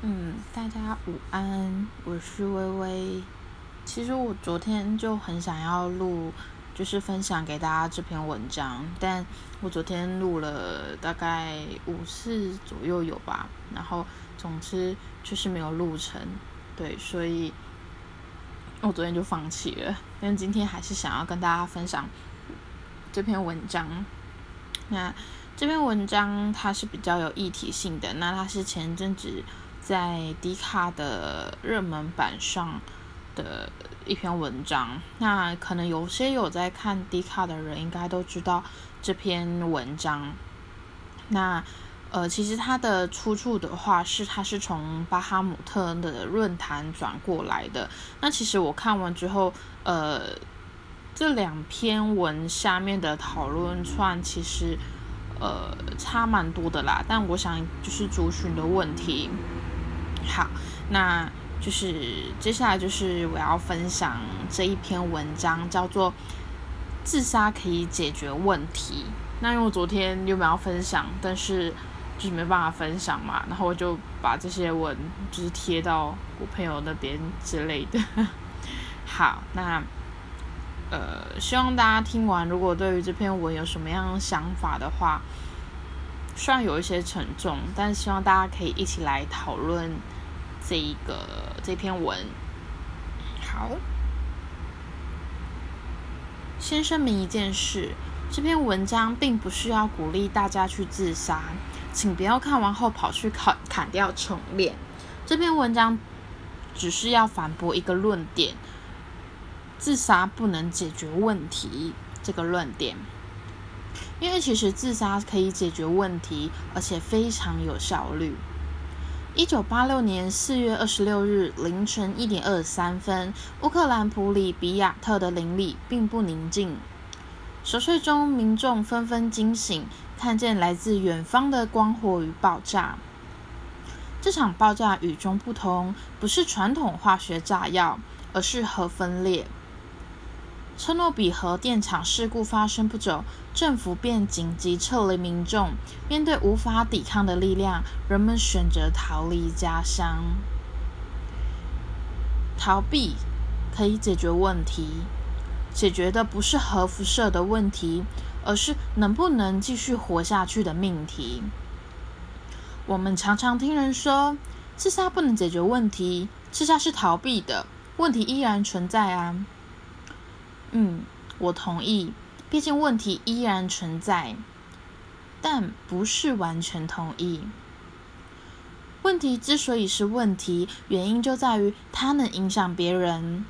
嗯，大家午安，我是微微。其实我昨天就很想要录，就是分享给大家这篇文章，但我昨天录了大概五次左右有吧，然后总之就是没有录成，对，所以我昨天就放弃了。但今天还是想要跟大家分享这篇文章。那这篇文章它是比较有议题性的，那它是前阵子。在迪卡的热门版上的一篇文章，那可能有些有在看迪卡的人应该都知道这篇文章。那呃，其实它的出处的话是它是从巴哈姆特的论坛转过来的。那其实我看完之后，呃，这两篇文下面的讨论串其实呃差蛮多的啦。但我想就是族群的问题。好，那就是接下来就是我要分享这一篇文章，叫做“自杀可以解决问题”。那因为我昨天又没有分享，但是就是没办法分享嘛，然后我就把这些文就是贴到我朋友那边之类的。好，那呃，希望大家听完，如果对于这篇文有什么样想法的话，虽然有一些沉重，但希望大家可以一起来讨论。这一个这篇文，好，先声明一件事：这篇文章并不是要鼓励大家去自杀，请不要看完后跑去砍砍掉重练。这篇文章只是要反驳一个论点：自杀不能解决问题这个论点。因为其实自杀可以解决问题，而且非常有效率。一九八六年四月二十六日凌晨一点二十三分，乌克兰普里比亚特的邻里并不宁静。熟睡中，民众纷纷惊醒，看见来自远方的光火与爆炸。这场爆炸与众不同，不是传统化学炸药，而是核分裂。车诺比核电厂事故发生不久，政府便紧急撤离民众。面对无法抵抗的力量，人们选择逃离家乡。逃避可以解决问题，解决的不是核辐射的问题，而是能不能继续活下去的命题。我们常常听人说，自杀不能解决问题，自杀是逃避的，问题依然存在啊。嗯，我同意。毕竟问题依然存在，但不是完全同意。问题之所以是问题，原因就在于它能影响别人。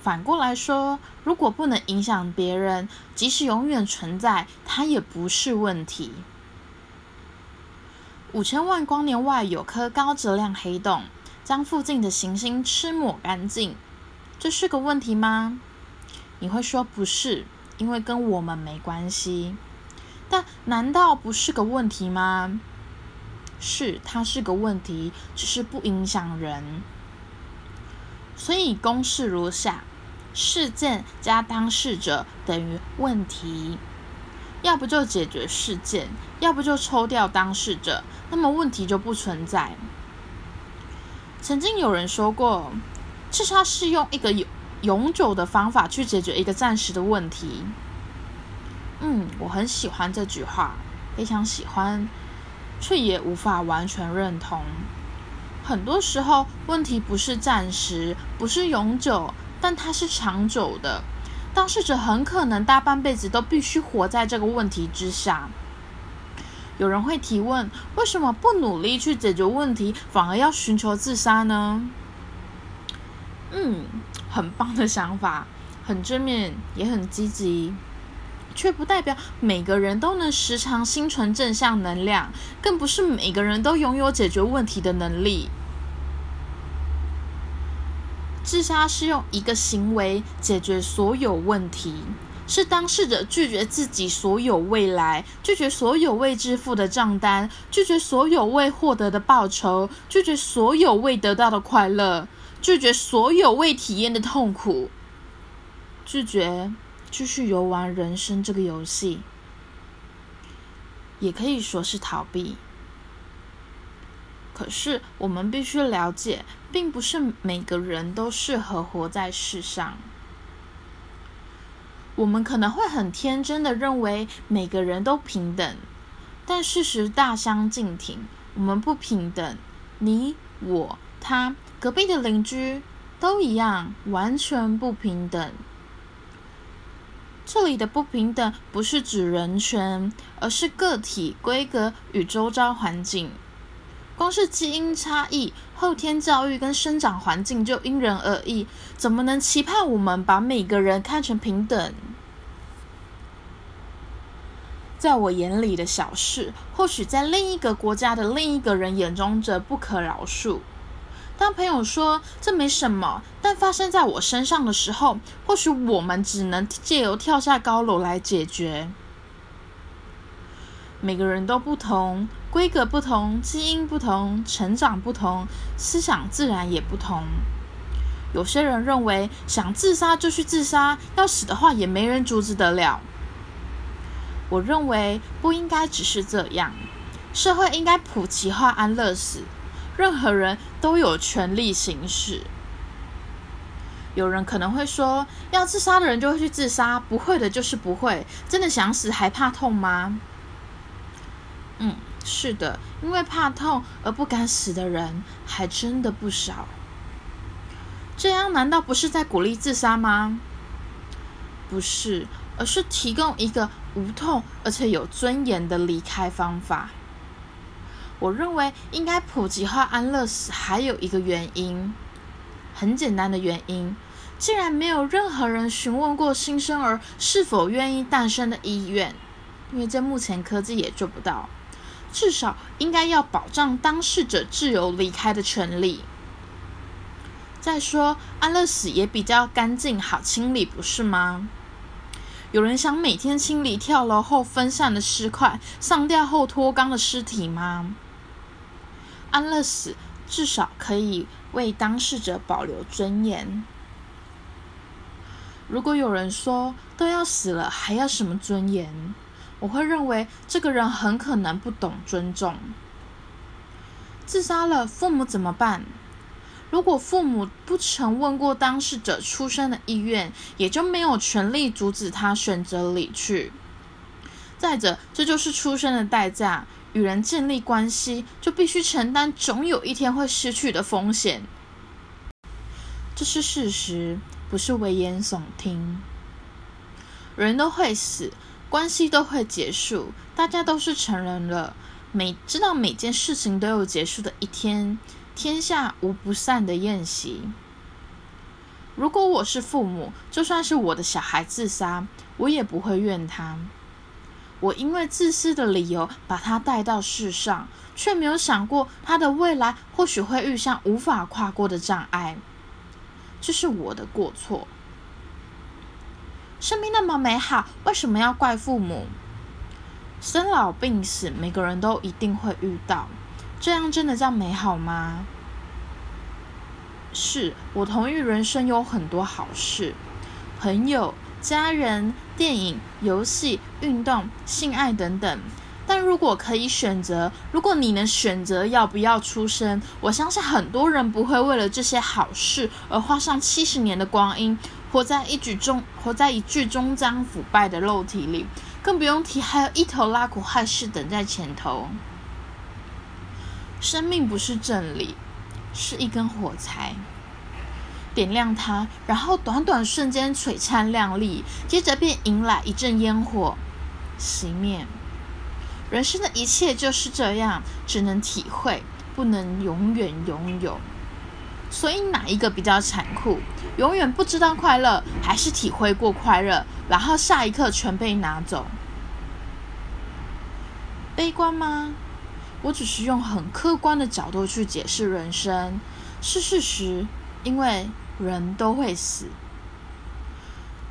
反过来说，如果不能影响别人，即使永远存在，它也不是问题。五千万光年外有颗高质量黑洞，将附近的行星吃抹干净，这是个问题吗？你会说不是，因为跟我们没关系。但难道不是个问题吗？是，它是个问题，只是不影响人。所以公式如下：事件加当事者等于问题。要不就解决事件，要不就抽掉当事者，那么问题就不存在。曾经有人说过，至少是用一个有。永久的方法去解决一个暂时的问题。嗯，我很喜欢这句话，非常喜欢，却也无法完全认同。很多时候，问题不是暂时，不是永久，但它是长久的。当事者很可能大半辈子都必须活在这个问题之下。有人会提问：为什么不努力去解决问题，反而要寻求自杀呢？嗯。很棒的想法，很正面，也很积极，却不代表每个人都能时常心存正向能量，更不是每个人都拥有解决问题的能力。自杀是用一个行为解决所有问题，是当事者拒绝自己所有未来，拒绝所有未支付的账单，拒绝所有未获得的报酬，拒绝所有未得到的快乐。拒绝所有未体验的痛苦，拒绝继续游玩人生这个游戏，也可以说是逃避。可是我们必须了解，并不是每个人都适合活在世上。我们可能会很天真的认为每个人都平等，但事实大相径庭。我们不平等，你、我、他、隔壁的邻居都一样，完全不平等。这里的不平等不是指人权，而是个体规格与周遭环境。光是基因差异、后天教育跟生长环境就因人而异，怎么能期盼我们把每个人看成平等？在我眼里的小事，或许在另一个国家的另一个人眼中则不可饶恕。当朋友说这没什么，但发生在我身上的时候，或许我们只能借由跳下高楼来解决。每个人都不同，规格不同，基因不同，成长不同，思想自然也不同。有些人认为想自杀就去自杀，要死的话也没人阻止得了。我认为不应该只是这样，社会应该普及化安乐死，任何人都有权利行使。有人可能会说，要自杀的人就会去自杀，不会的就是不会。真的想死还怕痛吗？嗯，是的，因为怕痛而不敢死的人还真的不少。这样难道不是在鼓励自杀吗？不是，而是提供一个。无痛而且有尊严的离开方法。我认为应该普及化安乐死，还有一个原因，很简单的原因，既然没有任何人询问过新生儿是否愿意诞生的意愿，因为在目前科技也做不到，至少应该要保障当事者自由离开的权利。再说，安乐死也比较干净，好清理，不是吗？有人想每天清理跳楼后分散的尸块、上吊后脱肛的尸体吗？安乐死至少可以为当事者保留尊严。如果有人说都要死了还要什么尊严，我会认为这个人很可能不懂尊重。自杀了，父母怎么办？如果父母不曾问过当事者出生的意愿，也就没有权利阻止他选择离去。再者，这就是出生的代价，与人建立关系就必须承担总有一天会失去的风险。这是事实，不是危言耸听。人都会死，关系都会结束，大家都是成人了，每知道每件事情都有结束的一天。天下无不散的宴席。如果我是父母，就算是我的小孩自杀，我也不会怨他。我因为自私的理由把他带到世上，却没有想过他的未来或许会遇上无法跨过的障碍。这是我的过错。生命那么美好，为什么要怪父母？生老病死，每个人都一定会遇到。这样真的叫美好吗？是我同意，人生有很多好事，朋友、家人、电影、游戏、运动、性爱等等。但如果可以选择，如果你能选择要不要出生，我相信很多人不会为了这些好事而花上七十年的光阴，活在一举中，活在一具终将腐败的肉体里，更不用提还有一头拉苦害事等在前头。生命不是真理，是一根火柴，点亮它，然后短短瞬间璀璨亮丽，接着便迎来一阵烟火，熄灭。人生的一切就是这样，只能体会，不能永远拥有。所以哪一个比较残酷？永远不知道快乐，还是体会过快乐，然后下一刻全被拿走？悲观吗？我只是用很客观的角度去解释人生，是事实，因为人都会死。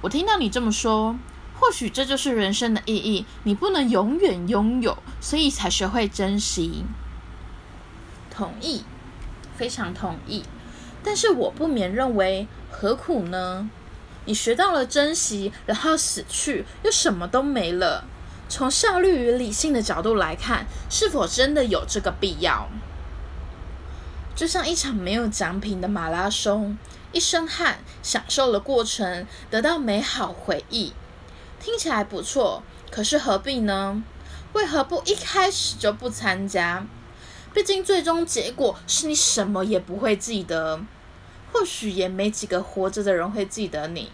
我听到你这么说，或许这就是人生的意义。你不能永远拥有，所以才学会珍惜。同意，非常同意。但是我不免认为，何苦呢？你学到了珍惜，然后死去，又什么都没了。从效率与理性的角度来看，是否真的有这个必要？就像一场没有奖品的马拉松，一身汗，享受了过程，得到美好回忆，听起来不错。可是何必呢？为何不一开始就不参加？毕竟最终结果是你什么也不会记得，或许也没几个活着的人会记得你。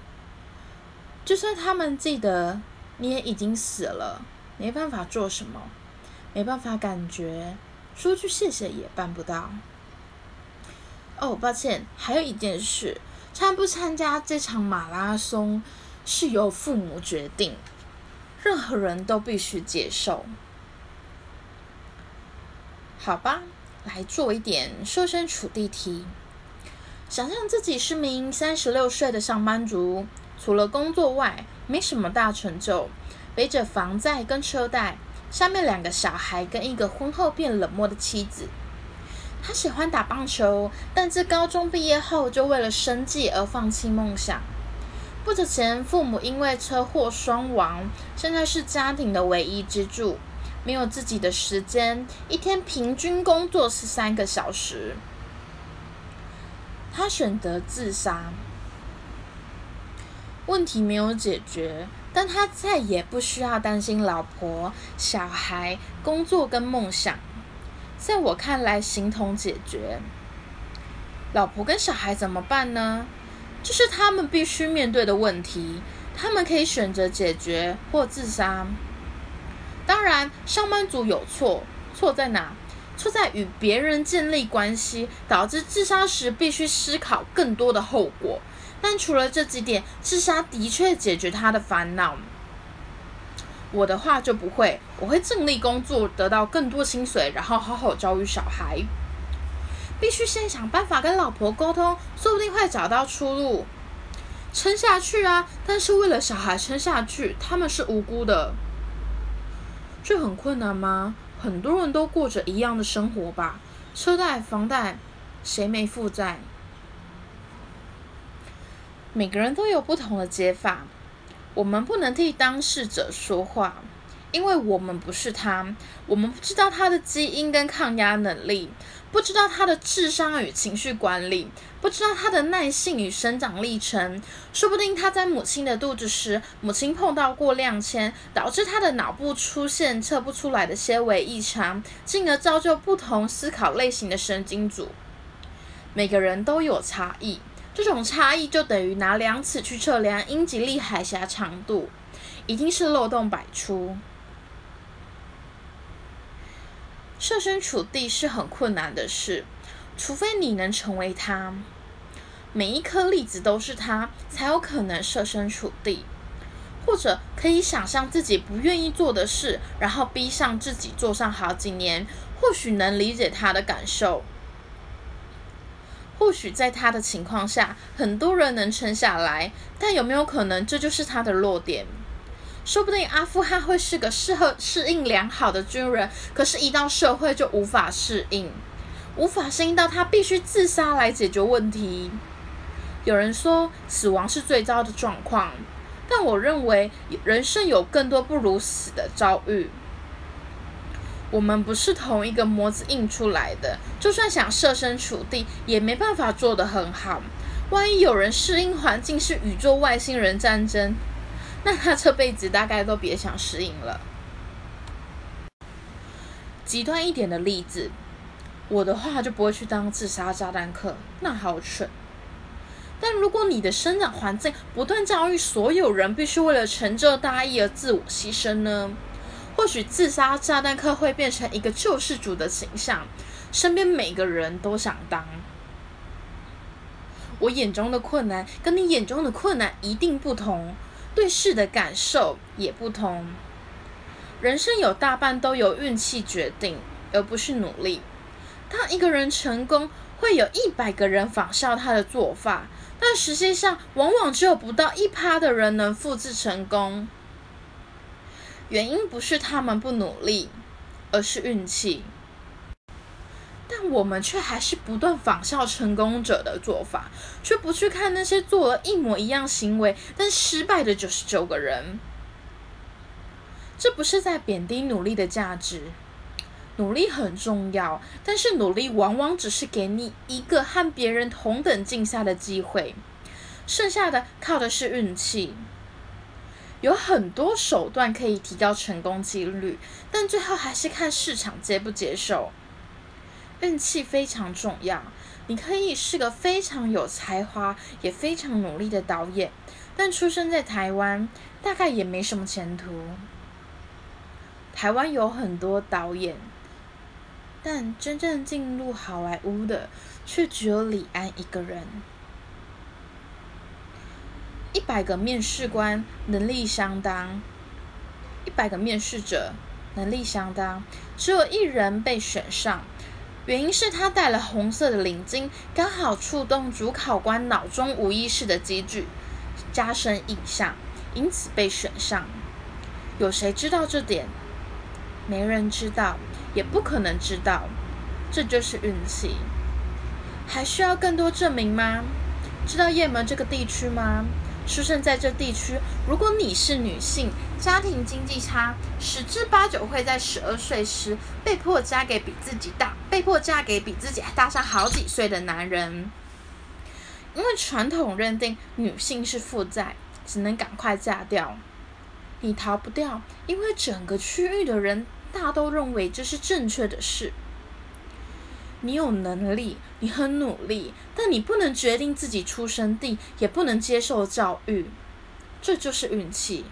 就算他们记得，你也已经死了，没办法做什么，没办法感觉，说句谢谢也办不到。哦，抱歉，还有一件事，参不参加这场马拉松是由父母决定，任何人都必须接受。好吧，来做一点设身处地题，想象自己是名三十六岁的上班族，除了工作外没什么大成就，背着房贷跟车贷，下面两个小孩跟一个婚后变冷漠的妻子。他喜欢打棒球，但自高中毕业后就为了生计而放弃梦想。不久前，父母因为车祸双亡，现在是家庭的唯一支柱，没有自己的时间，一天平均工作十三个小时。他选择自杀，问题没有解决，但他再也不需要担心老婆、小孩、工作跟梦想。在我看来，形同解决。老婆跟小孩怎么办呢？这是他们必须面对的问题。他们可以选择解决或自杀。当然，上班族有错，错在哪？错在与别人建立关系，导致自杀时必须思考更多的后果。但除了这几点，自杀的确解决他的烦恼。我的话就不会，我会尽力工作，得到更多薪水，然后好好教育小孩。必须先想办法跟老婆沟通，说不定会找到出路，撑下去啊！但是为了小孩撑下去，他们是无辜的。这很困难吗？很多人都过着一样的生活吧，车贷、房贷，谁没负债？每个人都有不同的解法。我们不能替当事者说话，因为我们不是他，我们不知道他的基因跟抗压能力，不知道他的智商与情绪管理，不知道他的耐性与生长历程。说不定他在母亲的肚子时，母亲碰到过量铅，导致他的脑部出现测不出来的纤维异常，进而造就不同思考类型的神经组。每个人都有差异。这种差异就等于拿量尺去测量英吉利海峡长度，一定是漏洞百出。设身处地是很困难的事，除非你能成为他，每一颗粒子都是他，才有可能设身处地，或者可以想象自己不愿意做的事，然后逼上自己做上好几年，或许能理解他的感受。或许在他的情况下，很多人能撑下来，但有没有可能这就是他的弱点？说不定阿富汗会是个适合适应良好的军人，可是，一到社会就无法适应，无法适应到他必须自杀来解决问题。有人说死亡是最糟的状况，但我认为人生有更多不如死的遭遇。我们不是同一个模子印出来的，就算想设身处地，也没办法做得很好。万一有人适应环境是宇宙外星人战争，那他这辈子大概都别想适应了。极端一点的例子，我的话就不会去当自杀炸弹客，那好蠢。但如果你的生长环境不断教育所有人必须为了成就大义而自我牺牲呢？或许自杀炸弹客会变成一个救世主的形象，身边每个人都想当。我眼中的困难跟你眼中的困难一定不同，对事的感受也不同。人生有大半都由运气决定，而不是努力。当一个人成功，会有一百个人仿效他的做法，但实际上往往只有不到一趴的人能复制成功。原因不是他们不努力，而是运气。但我们却还是不断仿效成功者的做法，却不去看那些做了一模一样行为但失败的九十九个人。这不是在贬低努力的价值，努力很重要，但是努力往往只是给你一个和别人同等竞赛的机会，剩下的靠的是运气。有很多手段可以提高成功几率，但最后还是看市场接不接受。运气非常重要，你可以是个非常有才华也非常努力的导演，但出生在台湾，大概也没什么前途。台湾有很多导演，但真正进入好莱坞的却只有李安一个人。一百个面试官能力相当，一百个面试者能力相当，只有一人被选上，原因是他戴了红色的领巾，刚好触动主考官脑中无意识的机制，加深印象，因此被选上。有谁知道这点？没人知道，也不可能知道，这就是运气。还需要更多证明吗？知道雁门这个地区吗？出生在这地区，如果你是女性，家庭经济差，十之八九会在十二岁时被迫嫁给比自己大、被迫嫁给比自己还大上好几岁的男人。因为传统认定女性是负债，只能赶快嫁掉。你逃不掉，因为整个区域的人大都认为这是正确的事。你有能力，你很努力，但你不能决定自己出生地，也不能接受教育，这就是运气。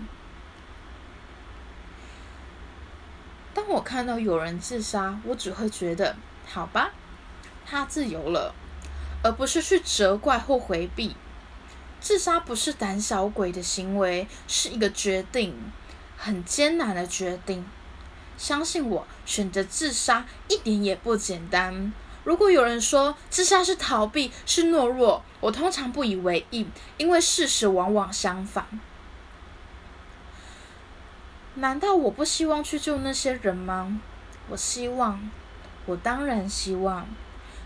当我看到有人自杀，我只会觉得好吧，他自由了，而不是去责怪或回避。自杀不是胆小鬼的行为，是一个决定，很艰难的决定。相信我，选择自杀一点也不简单。如果有人说自杀是逃避、是懦弱，我通常不以为意，因为事实往往相反。难道我不希望去救那些人吗？我希望，我当然希望，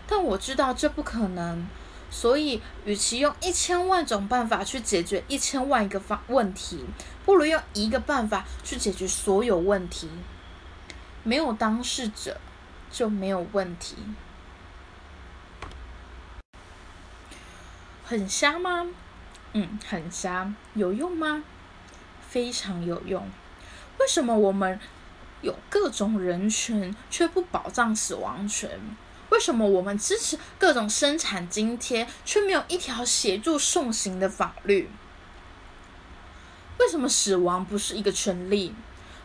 但我知道这不可能。所以，与其用一千万种办法去解决一千万个方问题，不如用一个办法去解决所有问题。没有当事者，就没有问题。很瞎吗？嗯，很瞎。有用吗？非常有用。为什么我们有各种人权，却不保障死亡权？为什么我们支持各种生产津贴，却没有一条协助送行的法律？为什么死亡不是一个权利？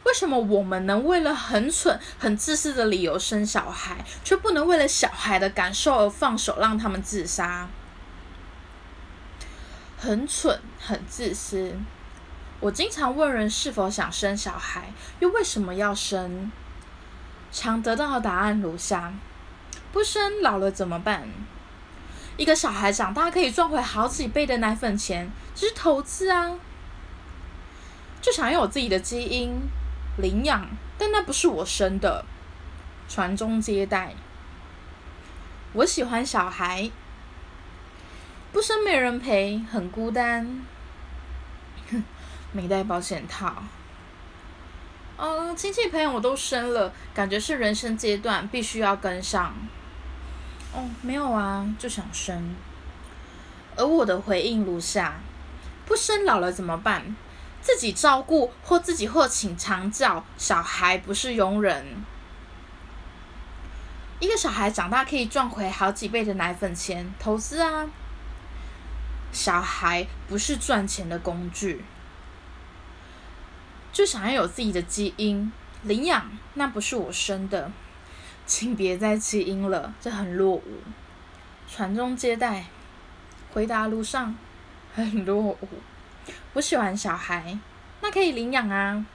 为什么我们能为了很蠢、很自私的理由生小孩，却不能为了小孩的感受而放手让他们自杀？很蠢，很自私。我经常问人是否想生小孩，又为什么要生？常得到的答案如下：不生，老了怎么办？一个小孩长大可以赚回好几倍的奶粉钱，这是投资啊！就想要有自己的基因。领养，但那不是我生的。传宗接代，我喜欢小孩，不生没人陪，很孤单。没带保险套。嗯，亲戚朋友我都生了，感觉是人生阶段必须要跟上。哦，没有啊，就想生。而我的回应如下：不生老了怎么办？自己照顾或自己或请长教小孩不是佣人。一个小孩长大可以赚回好几倍的奶粉钱，投资啊。小孩不是赚钱的工具，就想要有自己的基因，领养那不是我生的，请别再基因了，这很落伍。传宗接代，回答路上很落伍。我喜欢小孩，那可以领养啊。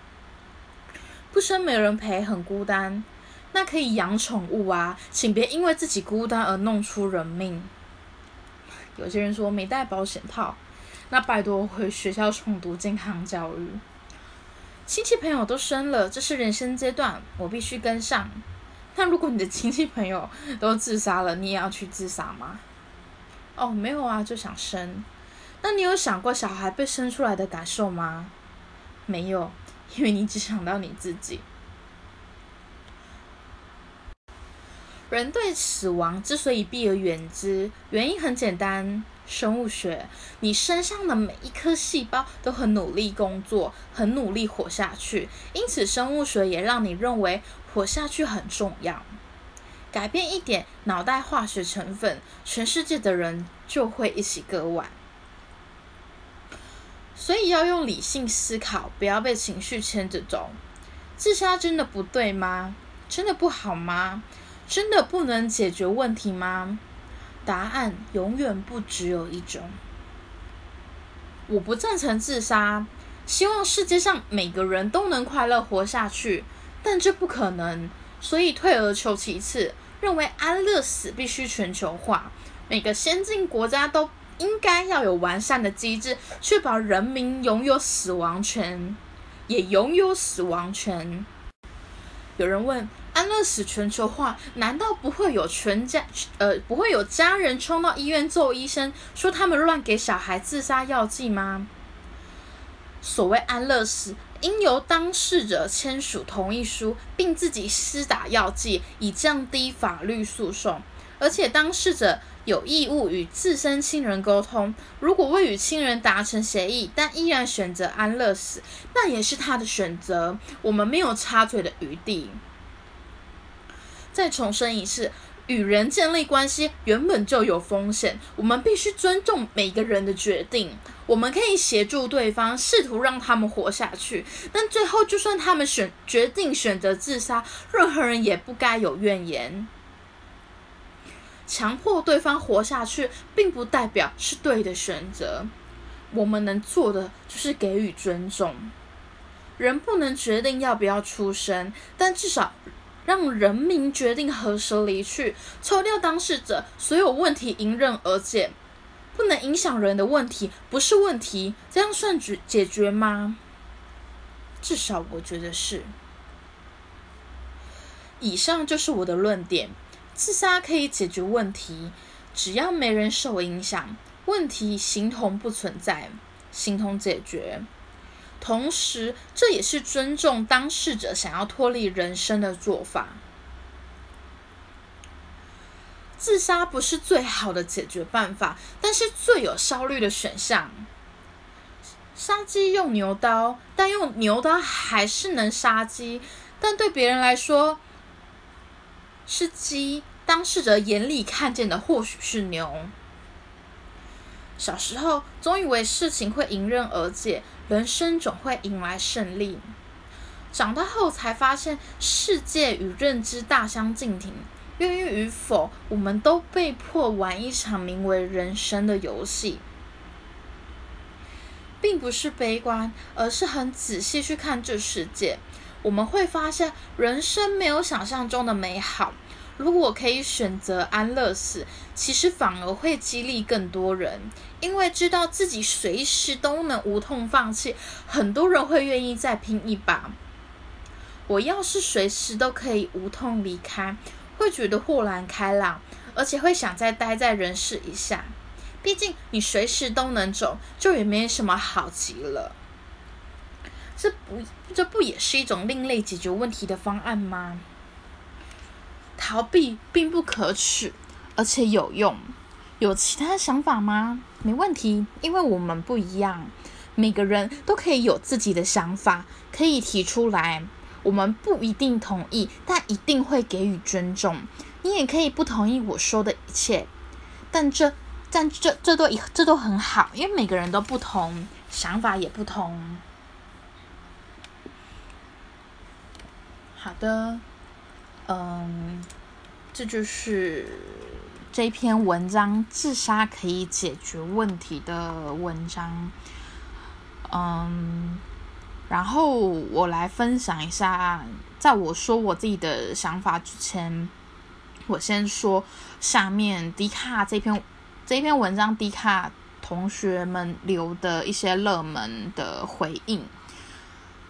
不生没人陪，很孤单，那可以养宠物啊。请别因为自己孤单而弄出人命。有些人说没带保险套，那拜托回学校重读健康教育。亲戚朋友都生了，这是人生阶段，我必须跟上。那如果你的亲戚朋友都自杀了，你也要去自杀吗？哦，没有啊，就想生。那你有想过小孩被生出来的感受吗？没有，因为你只想到你自己。人对死亡之所以避而远之，原因很简单。生物学，你身上的每一颗细胞都很努力工作，很努力活下去，因此生物学也让你认为活下去很重要。改变一点脑袋化学成分，全世界的人就会一起割腕。所以要用理性思考，不要被情绪牵着走。自杀真的不对吗？真的不好吗？真的不能解决问题吗？答案永远不只有一种。我不赞成自杀，希望世界上每个人都能快乐活下去，但这不可能，所以退而求其次，认为安乐死必须全球化，每个先进国家都应该要有完善的机制，确保人民拥有死亡权，也拥有死亡权。有人问。安乐死全球化，难道不会有全家呃不会有家人冲到医院揍医生，说他们乱给小孩自杀药剂吗？所谓安乐死，应由当事者签署同意书，并自己施打药剂，以降低法律诉讼。而且当事者有义务与自身亲人沟通。如果未与亲人达成协议，但依然选择安乐死，那也是他的选择，我们没有插嘴的余地。再重申一次，与人建立关系原本就有风险，我们必须尊重每个人的决定。我们可以协助对方，试图让他们活下去，但最后就算他们选决定选择自杀，任何人也不该有怨言。强迫对方活下去，并不代表是对的选择。我们能做的就是给予尊重。人不能决定要不要出生，但至少。让人民决定何时离去，抽掉当事者，所有问题迎刃而解。不能影响人的问题不是问题，这样算解解决吗？至少我觉得是。以上就是我的论点：自杀可以解决问题，只要没人受影响，问题形同不存在，形同解决。同时，这也是尊重当事者想要脱离人生的做法。自杀不是最好的解决办法，但是最有效率的选项。杀鸡用牛刀，但用牛刀还是能杀鸡，但对别人来说是鸡，当事者眼里看见的或许是牛。小时候总以为事情会迎刃而解。人生总会迎来胜利。长大后才发现，世界与认知大相径庭。愿意与否，我们都被迫玩一场名为人生的游戏。并不是悲观，而是很仔细去看这世界，我们会发现，人生没有想象中的美好。如果可以选择安乐死，其实反而会激励更多人，因为知道自己随时都能无痛放弃，很多人会愿意再拼一把。我要是随时都可以无痛离开，会觉得豁然开朗，而且会想再待在人世一下。毕竟你随时都能走，就也没什么好急了。这不，这不也是一种另类解决问题的方案吗？逃避并不可耻，而且有用。有其他想法吗？没问题，因为我们不一样，每个人都可以有自己的想法，可以提出来。我们不一定同意，但一定会给予尊重。你也可以不同意我说的一切，但这、但这、这都、这都很好，因为每个人都不同，想法也不同。好的。嗯，这就是这篇文章“自杀可以解决问题”的文章。嗯，然后我来分享一下，在我说我自己的想法之前，我先说下面迪卡这篇这篇文章，迪卡同学们留的一些热门的回应。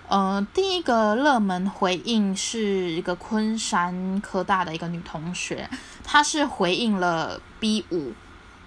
呃，第一个热门回应是一个昆山科大的一个女同学，她是回应了 B 五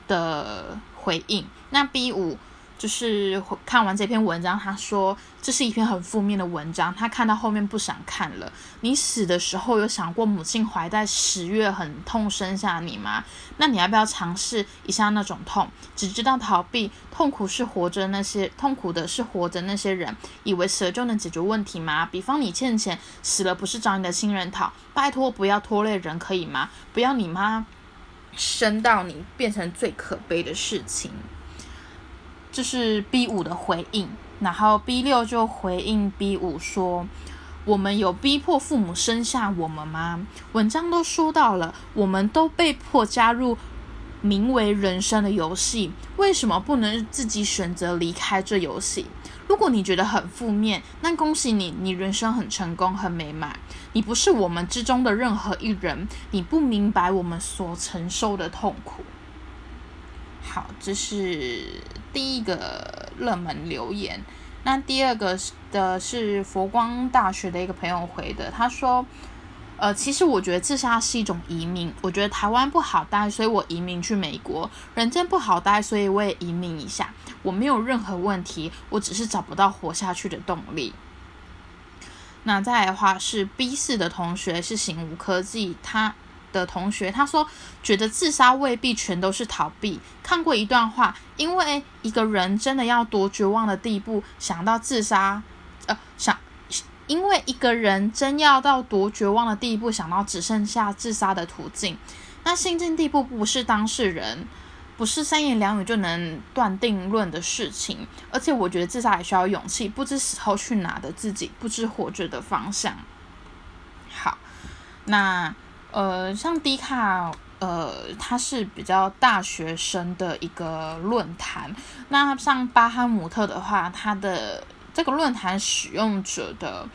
的回应。那 B 五就是看完这篇文章，他说这是一篇很负面的文章，他看到后面不想看了。你死的时候有想过母亲怀在十月很痛生下你吗？那你要不要尝试一下那种痛？只知道逃避，痛苦是活着那些痛苦的是活着那些人，以为死了就能解决问题吗？比方你欠钱，死了不是找你的亲人讨？拜托不要拖累人可以吗？不要你妈生到你变成最可悲的事情。这是 B 五的回应，然后 B 六就回应 B 五说：“我们有逼迫父母生下我们吗？文章都说到了，我们都被迫加入名为人生的游戏，为什么不能自己选择离开这游戏？如果你觉得很负面，那恭喜你，你人生很成功、很美满。你不是我们之中的任何一人，你不明白我们所承受的痛苦。”好，这是第一个热门留言。那第二个的是佛光大学的一个朋友回的，他说：“呃，其实我觉得自杀是一种移民。我觉得台湾不好待，所以我移民去美国。人间不好待，所以我也移民一下。我没有任何问题，我只是找不到活下去的动力。”那再来的话是 B 四的同学是醒悟科技，他。的同学，他说觉得自杀未必全都是逃避。看过一段话，因为一个人真的要多绝望的地步，想到自杀，呃，想，因为一个人真要到多绝望的地步，想到只剩下自杀的途径，那心境地步不是当事人，不是三言两语就能断定论的事情。而且我觉得自杀也需要勇气，不知死后去哪的自己，不知活着的方向。好，那。呃，像迪卡，呃，它是比较大学生的一个论坛。那像巴哈姆特的话，它的这个论坛使用者的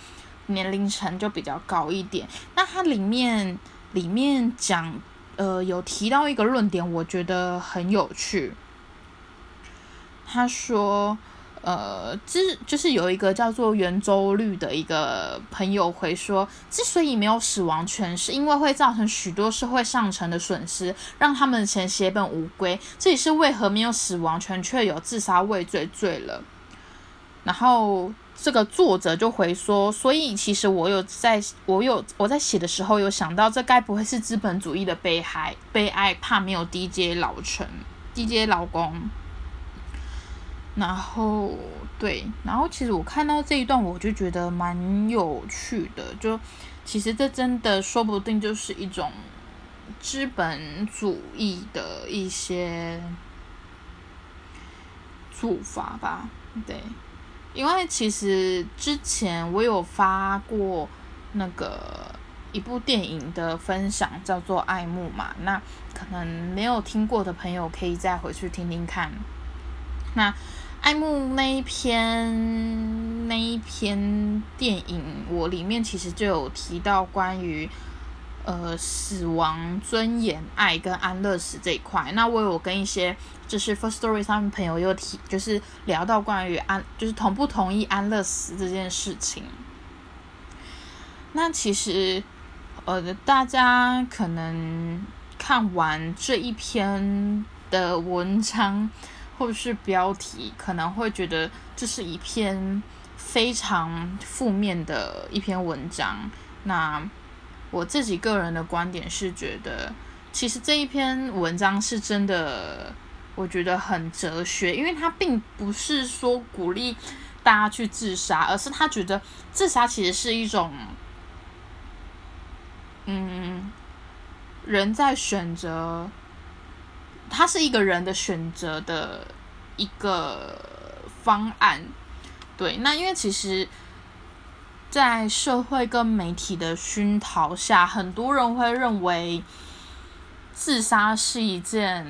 年龄层就比较高一点。那它里面里面讲，呃，有提到一个论点，我觉得很有趣。他说。呃，之就是有一个叫做圆周率的一个朋友回说，之所以没有死亡权，是因为会造成许多社会上层的损失，让他们的钱血本无归。这也是为何没有死亡权却有自杀畏罪罪了。然后这个作者就回说，所以其实我有在，我有我在写的时候有想到，这该不会是资本主义的悲哀？悲哀，怕没有 DJ 老臣、低阶老公。然后对，然后其实我看到这一段，我就觉得蛮有趣的。就其实这真的说不定就是一种资本主义的一些做法吧。对，因为其实之前我有发过那个一部电影的分享，叫做《爱慕》嘛。那可能没有听过的朋友，可以再回去听听看。那爱慕那一篇那一篇电影，我里面其实就有提到关于呃死亡、尊严、爱跟安乐死这一块。那我有跟一些就是 First Story 上面朋友又提，就是聊到关于安，就是同不同意安乐死这件事情。那其实呃大家可能看完这一篇的文章。或是标题可能会觉得这是一篇非常负面的一篇文章。那我自己个人的观点是觉得，其实这一篇文章是真的，我觉得很哲学，因为他并不是说鼓励大家去自杀，而是他觉得自杀其实是一种，嗯，人在选择。它是一个人的选择的一个方案，对。那因为其实，在社会跟媒体的熏陶下，很多人会认为自杀是一件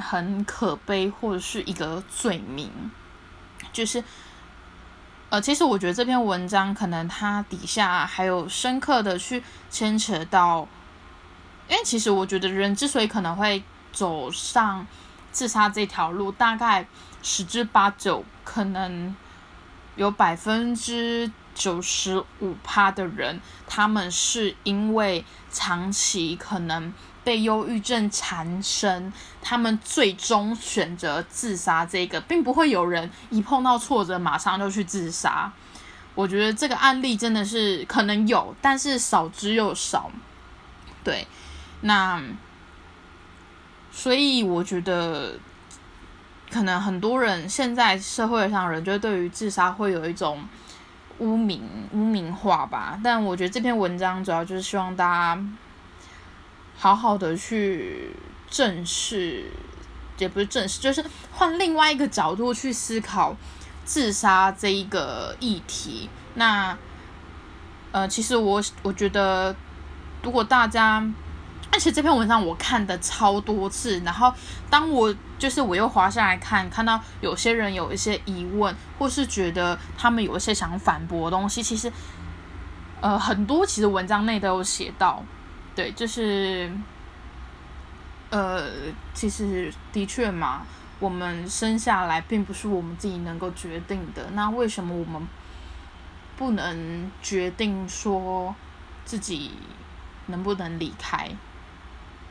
很可悲或者是一个罪名。就是，呃，其实我觉得这篇文章可能它底下还有深刻的去牵扯到，因为其实我觉得人之所以可能会。走上自杀这条路，大概十之八九，可能有百分之九十五趴的人，他们是因为长期可能被忧郁症缠身，他们最终选择自杀。这个并不会有人一碰到挫折马上就去自杀。我觉得这个案例真的是可能有，但是少之又少。对，那所以我觉得可能很多人现在社会上人就对于自杀会有一种污名污名化吧。但我觉得这篇文章主要就是希望大家。好好的去正视，也不是正视，就是换另外一个角度去思考自杀这一个议题。那，呃，其实我我觉得，如果大家，而且这篇文章我看的超多次，然后当我就是我又滑下来看，看到有些人有一些疑问，或是觉得他们有一些想反驳的东西，其实，呃，很多其实文章内都有写到。对，就是，呃，其实的确嘛，我们生下来并不是我们自己能够决定的。那为什么我们不能决定说自己能不能离开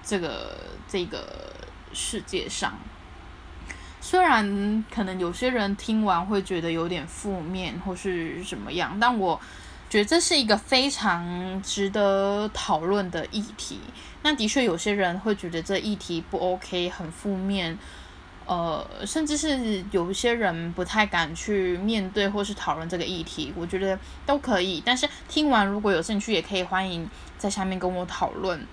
这个这个世界上？虽然可能有些人听完会觉得有点负面或是怎么样，但我。觉得这是一个非常值得讨论的议题。那的确有些人会觉得这议题不 OK，很负面，呃，甚至是有一些人不太敢去面对或是讨论这个议题。我觉得都可以，但是听完如果有兴趣，也可以欢迎在下面跟我讨论。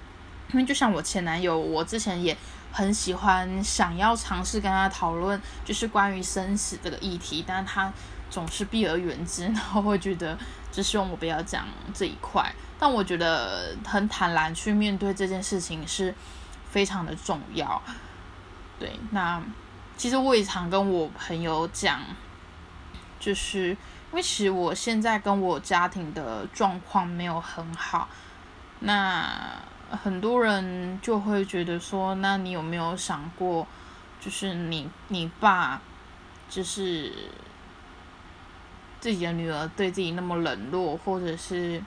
因为就像我前男友，我之前也很喜欢想要尝试跟他讨论，就是关于生死这个议题，但他。总是避而远之，然后会觉得只希望我不要讲这一块。但我觉得很坦然去面对这件事情是非常的重要。对，那其实我也常跟我朋友讲，就是因为其实我现在跟我家庭的状况没有很好，那很多人就会觉得说，那你有没有想过，就是你你爸就是。自己的女儿对自己那么冷落，或者是，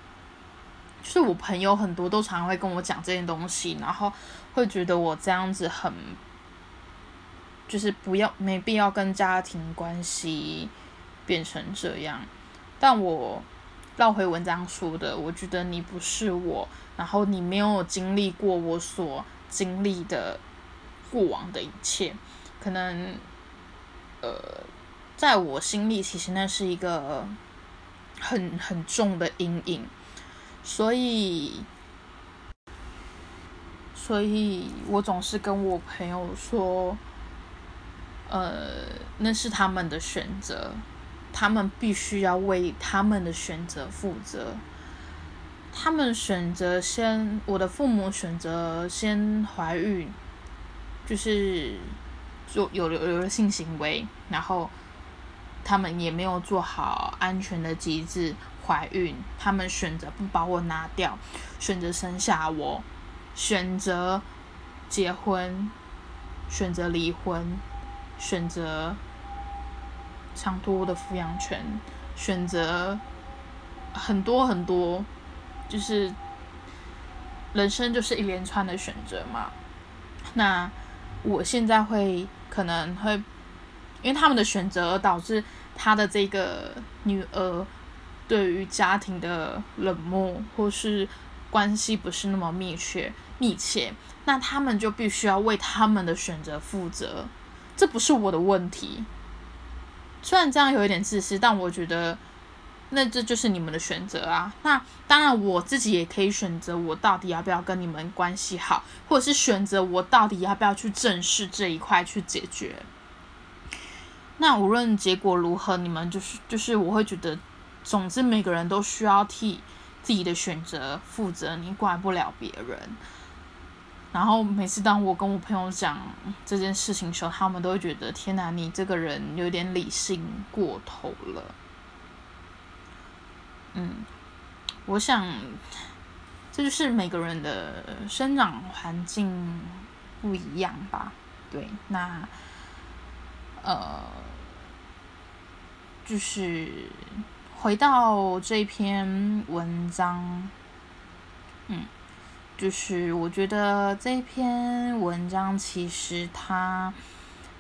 就是我朋友很多都常会跟我讲这件东西，然后会觉得我这样子很，就是不要没必要跟家庭关系变成这样。但我绕回文章说的，我觉得你不是我，然后你没有经历过我所经历的过往的一切，可能，呃。在我心里，其实那是一个很很重的阴影，所以，所以我总是跟我朋友说，呃，那是他们的选择，他们必须要为他们的选择负责。他们选择先，我的父母选择先怀孕，就是做有有有了性行为，然后。他们也没有做好安全的机制怀孕，他们选择不把我拿掉，选择生下我，选择结婚，选择离婚，选择抢夺的抚养权，选择很多很多，就是人生就是一连串的选择嘛。那我现在会可能会。因为他们的选择而导致他的这个女儿对于家庭的冷漠，或是关系不是那么密切密切，那他们就必须要为他们的选择负责，这不是我的问题。虽然这样有一点自私，但我觉得那这就是你们的选择啊。那当然我自己也可以选择，我到底要不要跟你们关系好，或者是选择我到底要不要去正视这一块去解决。那无论结果如何，你们就是就是，我会觉得，总之每个人都需要替自己的选择负责，你管不了别人。然后每次当我跟我朋友讲这件事情的时候，他们都会觉得天哪，你这个人有点理性过头了。嗯，我想这就是每个人的生长环境不一样吧。对，那。呃，就是回到这篇文章，嗯，就是我觉得这篇文章其实它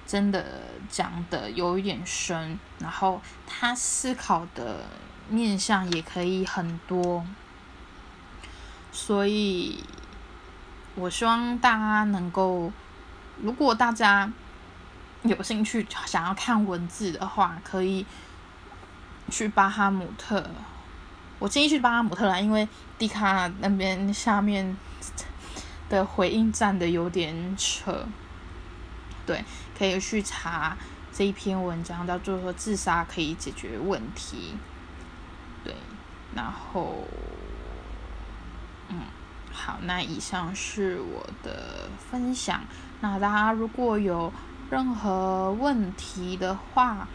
真的讲的有一点深，然后他思考的面向也可以很多，所以我希望大家能够，如果大家有兴趣想要看文字的话，可以去巴哈姆特。我建议去巴哈姆特啦，因为迪卡那边下面的回应站的有点扯。对，可以去查这一篇文章，叫做说“自杀可以解决问题”。对，然后，嗯，好，那以上是我的分享。那大家如果有任何问题的话，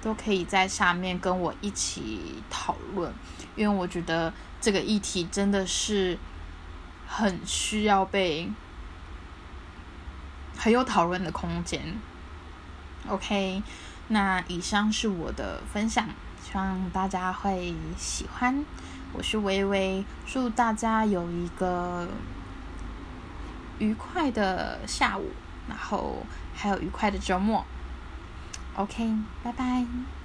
都可以在下面跟我一起讨论，因为我觉得这个议题真的是很需要被很有讨论的空间。OK，那以上是我的分享，希望大家会喜欢。我是微微，祝大家有一个愉快的下午，然后还有愉快的周末。OK，拜拜。